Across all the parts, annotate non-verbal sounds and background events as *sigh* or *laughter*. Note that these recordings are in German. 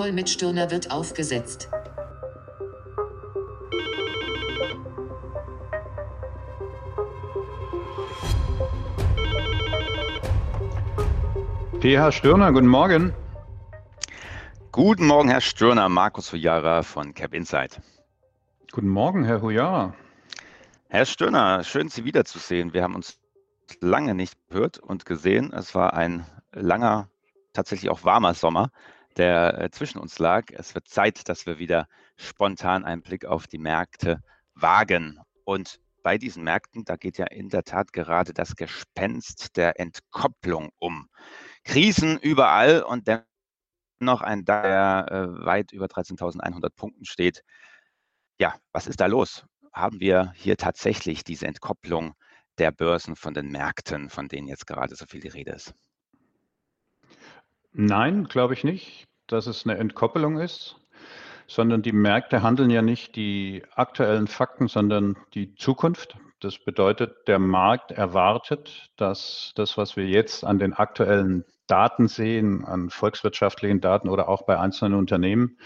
Call mit Stirner wird aufgesetzt. PH Stirner, guten Morgen. Guten Morgen, Herr Stirner, Markus Hujara von Cap Insight. Guten Morgen, Herr Hujara. Herr Stirner, schön Sie wiederzusehen. Wir haben uns lange nicht gehört und gesehen. Es war ein langer, tatsächlich auch warmer Sommer, der äh, zwischen uns lag. Es wird Zeit, dass wir wieder spontan einen Blick auf die Märkte wagen. Und bei diesen Märkten, da geht ja in der Tat gerade das Gespenst der Entkopplung um. Krisen überall und dennoch ein der äh, weit über 13.100 Punkten steht. Ja, was ist da los? Haben wir hier tatsächlich diese Entkopplung der Börsen von den Märkten, von denen jetzt gerade so viel die Rede ist? Nein, glaube ich nicht, dass es eine Entkoppelung ist, sondern die Märkte handeln ja nicht die aktuellen Fakten, sondern die Zukunft. Das bedeutet, der Markt erwartet, dass das, was wir jetzt an den aktuellen Daten sehen, an volkswirtschaftlichen Daten oder auch bei einzelnen Unternehmen,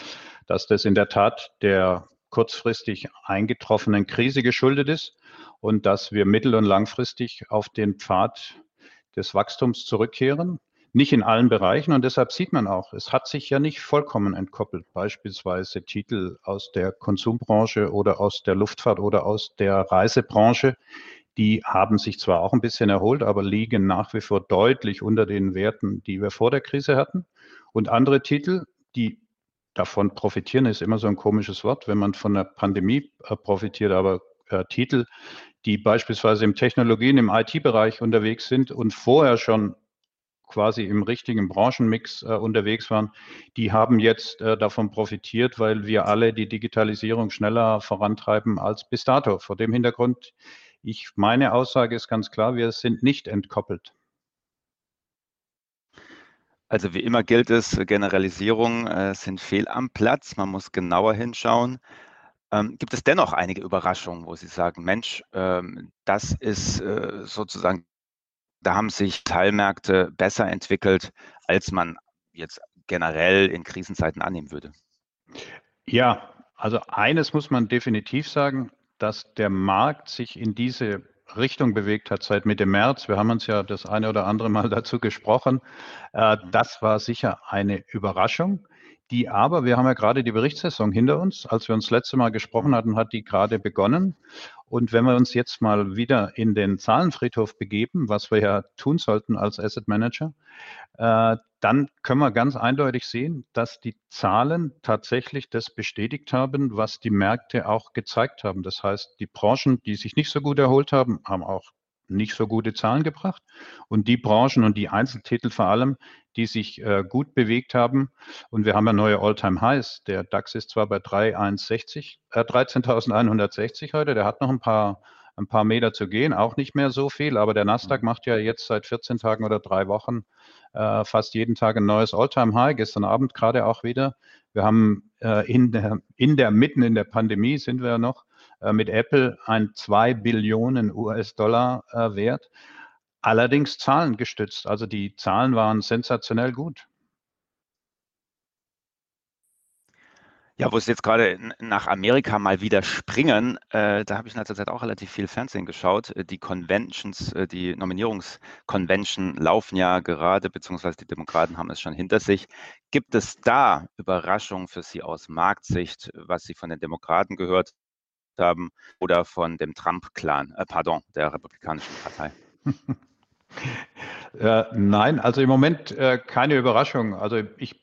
dass das in der Tat der kurzfristig eingetroffenen Krise geschuldet ist und dass wir mittel- und langfristig auf den Pfad des Wachstums zurückkehren. Nicht in allen Bereichen und deshalb sieht man auch, es hat sich ja nicht vollkommen entkoppelt. Beispielsweise Titel aus der Konsumbranche oder aus der Luftfahrt oder aus der Reisebranche, die haben sich zwar auch ein bisschen erholt, aber liegen nach wie vor deutlich unter den Werten, die wir vor der Krise hatten. Und andere Titel, die davon profitieren, ist immer so ein komisches Wort, wenn man von der Pandemie äh, profitiert, aber äh, Titel, die beispielsweise im Technologien, im IT-Bereich unterwegs sind und vorher schon quasi im richtigen Branchenmix äh, unterwegs waren, die haben jetzt äh, davon profitiert, weil wir alle die Digitalisierung schneller vorantreiben als bis dato. Vor dem Hintergrund ich, meine Aussage ist ganz klar, wir sind nicht entkoppelt. Also wie immer gilt es, Generalisierungen äh, sind fehl am Platz. Man muss genauer hinschauen. Ähm, gibt es dennoch einige Überraschungen, wo Sie sagen, Mensch, ähm, das ist äh, sozusagen, da haben sich Teilmärkte besser entwickelt, als man jetzt generell in Krisenzeiten annehmen würde? Ja, also eines muss man definitiv sagen, dass der Markt sich in diese Richtung bewegt hat seit Mitte März. Wir haben uns ja das eine oder andere Mal dazu gesprochen. Äh, mhm. Das war sicher eine Überraschung, die aber, wir haben ja gerade die Berichtssaison hinter uns. Als wir uns letzte Mal gesprochen hatten, hat die gerade begonnen. Und wenn wir uns jetzt mal wieder in den Zahlenfriedhof begeben, was wir ja tun sollten als Asset Manager, äh, dann können wir ganz eindeutig sehen, dass die Zahlen tatsächlich das bestätigt haben, was die Märkte auch gezeigt haben. Das heißt, die Branchen, die sich nicht so gut erholt haben, haben auch nicht so gute Zahlen gebracht. Und die Branchen und die Einzeltitel vor allem, die sich äh, gut bewegt haben, und wir haben ja neue All-Time-Highs. Der DAX ist zwar bei 3,160, äh, 13.160 heute, der hat noch ein paar, ein paar Meter zu gehen, auch nicht mehr so viel, aber der Nasdaq mhm. macht ja jetzt seit 14 Tagen oder drei Wochen äh, fast jeden Tag ein neues All-Time-High. Gestern Abend gerade auch wieder. Wir haben äh, in, der, in der, mitten in der Pandemie sind wir ja noch, mit Apple ein 2 Billionen US-Dollar äh, Wert. Allerdings zahlengestützt. Also die Zahlen waren sensationell gut. Ja, wo es jetzt gerade nach Amerika mal wieder springen, äh, da habe ich in letzter Zeit auch relativ viel Fernsehen geschaut. Äh, die Conventions, äh, die Nominierungskonvention laufen ja gerade, beziehungsweise die Demokraten haben es schon hinter sich. Gibt es da Überraschungen für Sie aus Marktsicht, was Sie von den Demokraten gehört haben oder von dem Trump-Clan, äh, pardon, der Republikanischen Partei? *laughs* Äh, nein, also im Moment äh, keine Überraschung. Also ich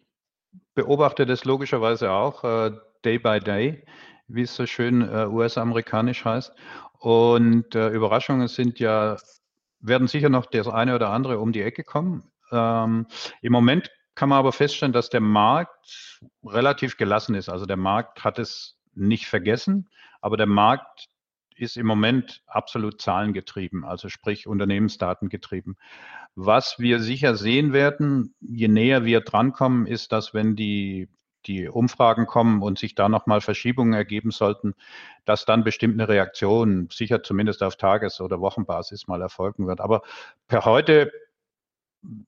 beobachte das logischerweise auch äh, Day by Day, wie es so schön äh, US-amerikanisch heißt. Und äh, Überraschungen sind ja, werden sicher noch das eine oder andere um die Ecke kommen. Ähm, Im Moment kann man aber feststellen, dass der Markt relativ gelassen ist. Also der Markt hat es nicht vergessen, aber der Markt ist im Moment absolut zahlengetrieben, also sprich Unternehmensdaten getrieben. Was wir sicher sehen werden, je näher wir drankommen, ist, dass wenn die die Umfragen kommen und sich da nochmal Verschiebungen ergeben sollten, dass dann bestimmt eine Reaktion sicher zumindest auf Tages- oder Wochenbasis mal erfolgen wird. Aber per heute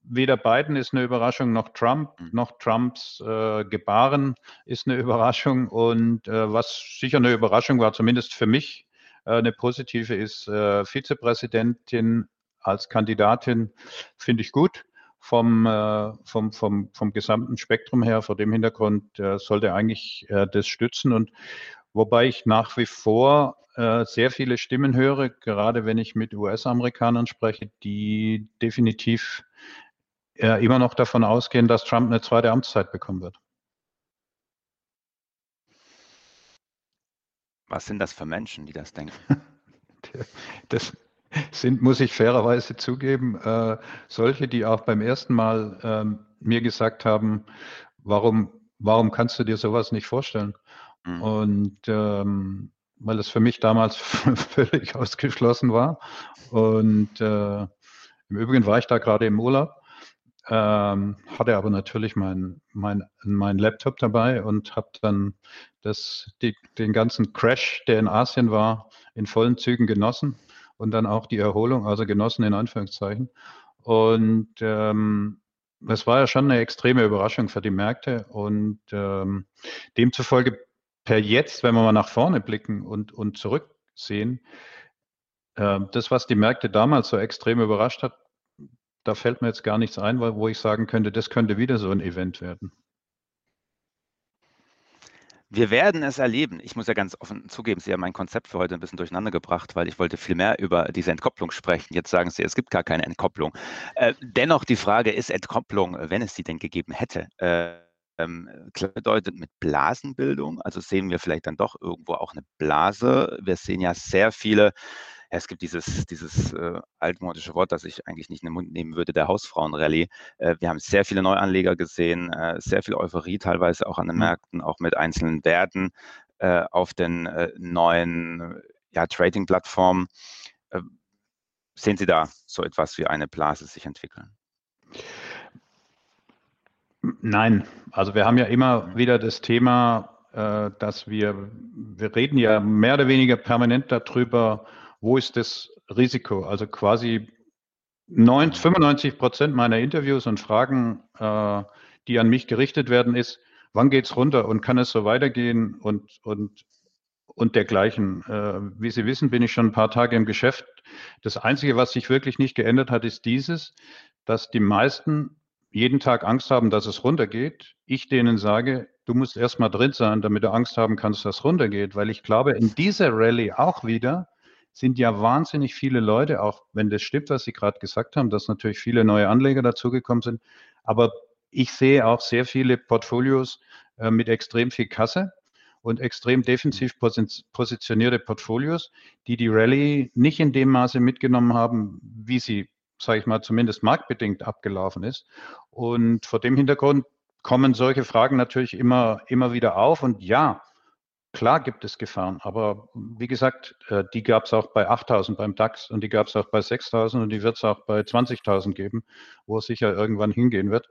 weder Biden ist eine Überraschung, noch Trump, mhm. noch Trumps äh, Gebaren ist eine *laughs* Überraschung. Und äh, was sicher eine Überraschung war, zumindest für mich, äh, eine positive ist äh, Vizepräsidentin als Kandidatin, finde ich gut. Vom, äh, vom, vom, vom gesamten Spektrum her, vor dem Hintergrund äh, sollte eigentlich das stützen. Und wobei ich nach wie vor sehr viele Stimmen höre, gerade wenn ich mit US-Amerikanern spreche, die definitiv äh, immer noch davon ausgehen, dass Trump eine zweite Amtszeit bekommen wird. Was sind das für Menschen, die das denken? *laughs* das sind, muss ich fairerweise zugeben, äh, solche, die auch beim ersten Mal äh, mir gesagt haben, warum, warum kannst du dir sowas nicht vorstellen? Mhm. Und ähm, weil es für mich damals *laughs* völlig ausgeschlossen war. Und äh, im Übrigen war ich da gerade im Urlaub ähm, hatte aber natürlich mein, mein, mein Laptop dabei und habe dann das, die, den ganzen Crash, der in Asien war, in vollen Zügen genossen und dann auch die Erholung, also genossen in Anführungszeichen. Und ähm, es war ja schon eine extreme Überraschung für die Märkte und ähm, demzufolge per jetzt, wenn wir mal nach vorne blicken und, und zurücksehen, äh, das, was die Märkte damals so extrem überrascht hat, da fällt mir jetzt gar nichts ein, wo ich sagen könnte, das könnte wieder so ein Event werden. Wir werden es erleben. Ich muss ja ganz offen zugeben, Sie haben mein Konzept für heute ein bisschen durcheinander gebracht, weil ich wollte viel mehr über diese Entkopplung sprechen. Jetzt sagen Sie, es gibt gar keine Entkopplung. Äh, dennoch die Frage, ist Entkopplung, wenn es sie denn gegeben hätte, äh, ähm, bedeutet mit Blasenbildung? Also sehen wir vielleicht dann doch irgendwo auch eine Blase. Wir sehen ja sehr viele es gibt dieses, dieses äh, altmodische Wort, das ich eigentlich nicht in den Mund nehmen würde, der Hausfrauenrallye. Äh, wir haben sehr viele Neuanleger gesehen, äh, sehr viel Euphorie teilweise auch an den mhm. Märkten, auch mit einzelnen Werten äh, auf den äh, neuen ja, Trading-Plattformen. Äh, sehen Sie da so etwas wie eine Blase sich entwickeln? Nein, also wir haben ja immer mhm. wieder das Thema, dass wir, wir reden ja mehr oder weniger permanent darüber, wo ist das Risiko? Also quasi 95 Prozent meiner Interviews und Fragen, äh, die an mich gerichtet werden, ist, wann geht es runter und kann es so weitergehen und, und, und dergleichen. Äh, wie Sie wissen, bin ich schon ein paar Tage im Geschäft. Das Einzige, was sich wirklich nicht geändert hat, ist dieses, dass die meisten jeden Tag Angst haben, dass es runtergeht. Ich denen sage, du musst erst mal drin sein, damit du Angst haben kannst, dass es runtergeht, weil ich glaube, in dieser Rallye auch wieder, sind ja wahnsinnig viele Leute, auch wenn das stimmt, was Sie gerade gesagt haben, dass natürlich viele neue Anleger dazugekommen sind. Aber ich sehe auch sehr viele Portfolios äh, mit extrem viel Kasse und extrem defensiv positionierte Portfolios, die die Rallye nicht in dem Maße mitgenommen haben, wie sie, sage ich mal, zumindest marktbedingt abgelaufen ist. Und vor dem Hintergrund kommen solche Fragen natürlich immer, immer wieder auf. Und ja, Klar gibt es Gefahren, aber wie gesagt, äh, die gab es auch bei 8000 beim DAX und die gab es auch bei 6000 und die wird es auch bei 20.000 geben, wo es sicher irgendwann hingehen wird.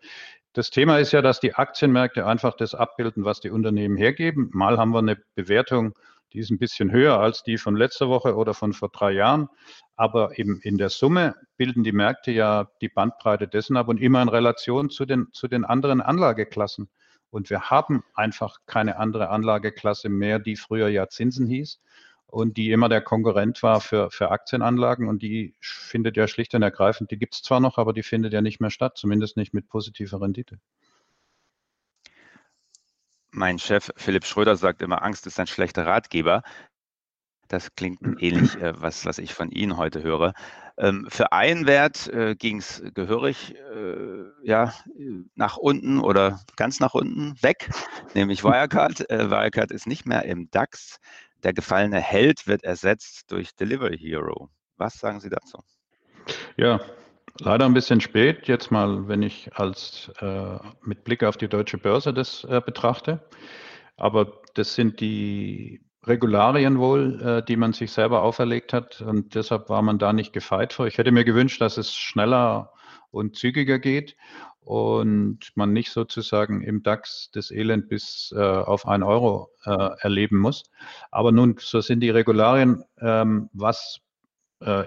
Das Thema ist ja, dass die Aktienmärkte einfach das abbilden, was die Unternehmen hergeben. Mal haben wir eine Bewertung, die ist ein bisschen höher als die von letzter Woche oder von vor drei Jahren. Aber eben in der Summe bilden die Märkte ja die Bandbreite dessen ab und immer in Relation zu den, zu den anderen Anlageklassen. Und wir haben einfach keine andere Anlageklasse mehr, die früher ja Zinsen hieß und die immer der Konkurrent war für, für Aktienanlagen. Und die findet ja schlicht und ergreifend, die gibt es zwar noch, aber die findet ja nicht mehr statt, zumindest nicht mit positiver Rendite. Mein Chef Philipp Schröder sagt immer, Angst ist ein schlechter Ratgeber. Das klingt ähnlich, äh, was, was ich von Ihnen heute höre. Ähm, für einen Wert äh, ging es gehörig äh, ja, nach unten oder ganz nach unten weg, nämlich Wirecard. Äh, Wirecard ist nicht mehr im DAX. Der gefallene Held wird ersetzt durch Delivery Hero. Was sagen Sie dazu? Ja, leider ein bisschen spät. Jetzt mal, wenn ich als äh, mit Blick auf die deutsche Börse das äh, betrachte. Aber das sind die Regularien wohl, äh, die man sich selber auferlegt hat. Und deshalb war man da nicht gefeit vor. Ich hätte mir gewünscht, dass es schneller und zügiger geht und man nicht sozusagen im DAX das Elend bis äh, auf ein Euro äh, erleben muss. Aber nun, so sind die Regularien. Ähm, was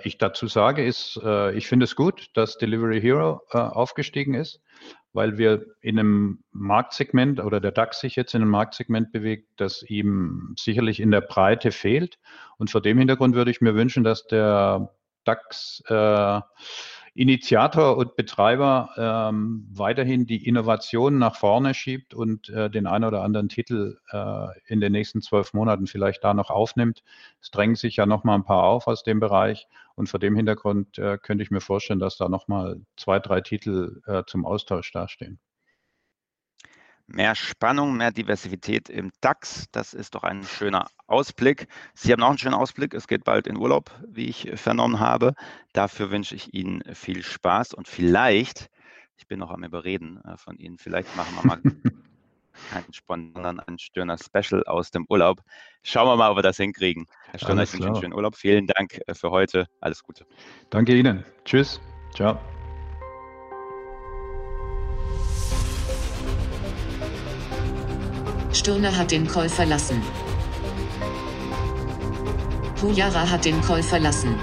ich dazu sage, ist, äh, ich finde es gut, dass Delivery Hero äh, aufgestiegen ist, weil wir in einem Marktsegment oder der DAX sich jetzt in einem Marktsegment bewegt, das ihm sicherlich in der Breite fehlt. Und vor dem Hintergrund würde ich mir wünschen, dass der DAX äh, Initiator und Betreiber ähm, weiterhin die Innovation nach vorne schiebt und äh, den einen oder anderen Titel äh, in den nächsten zwölf Monaten vielleicht da noch aufnimmt. Es drängen sich ja noch mal ein paar auf aus dem Bereich und vor dem Hintergrund äh, könnte ich mir vorstellen, dass da noch mal zwei, drei Titel äh, zum Austausch dastehen. Mehr Spannung, mehr Diversität im DAX, das ist doch ein schöner Ausblick. Sie haben auch einen schönen Ausblick. Es geht bald in Urlaub, wie ich vernommen habe. Dafür wünsche ich Ihnen viel Spaß und vielleicht, ich bin noch am Überreden äh, von Ihnen, vielleicht machen wir mal *laughs* einen spontan einen Stirner Special aus dem Urlaub. Schauen wir mal, ob wir das hinkriegen. Herr Stirner, ich wünsche Ihnen einen schönen Urlaub. Vielen Dank äh, für heute. Alles Gute. Danke Ihnen. Tschüss. Ciao. Stirner hat den Call verlassen. Pujara hat den Call verlassen.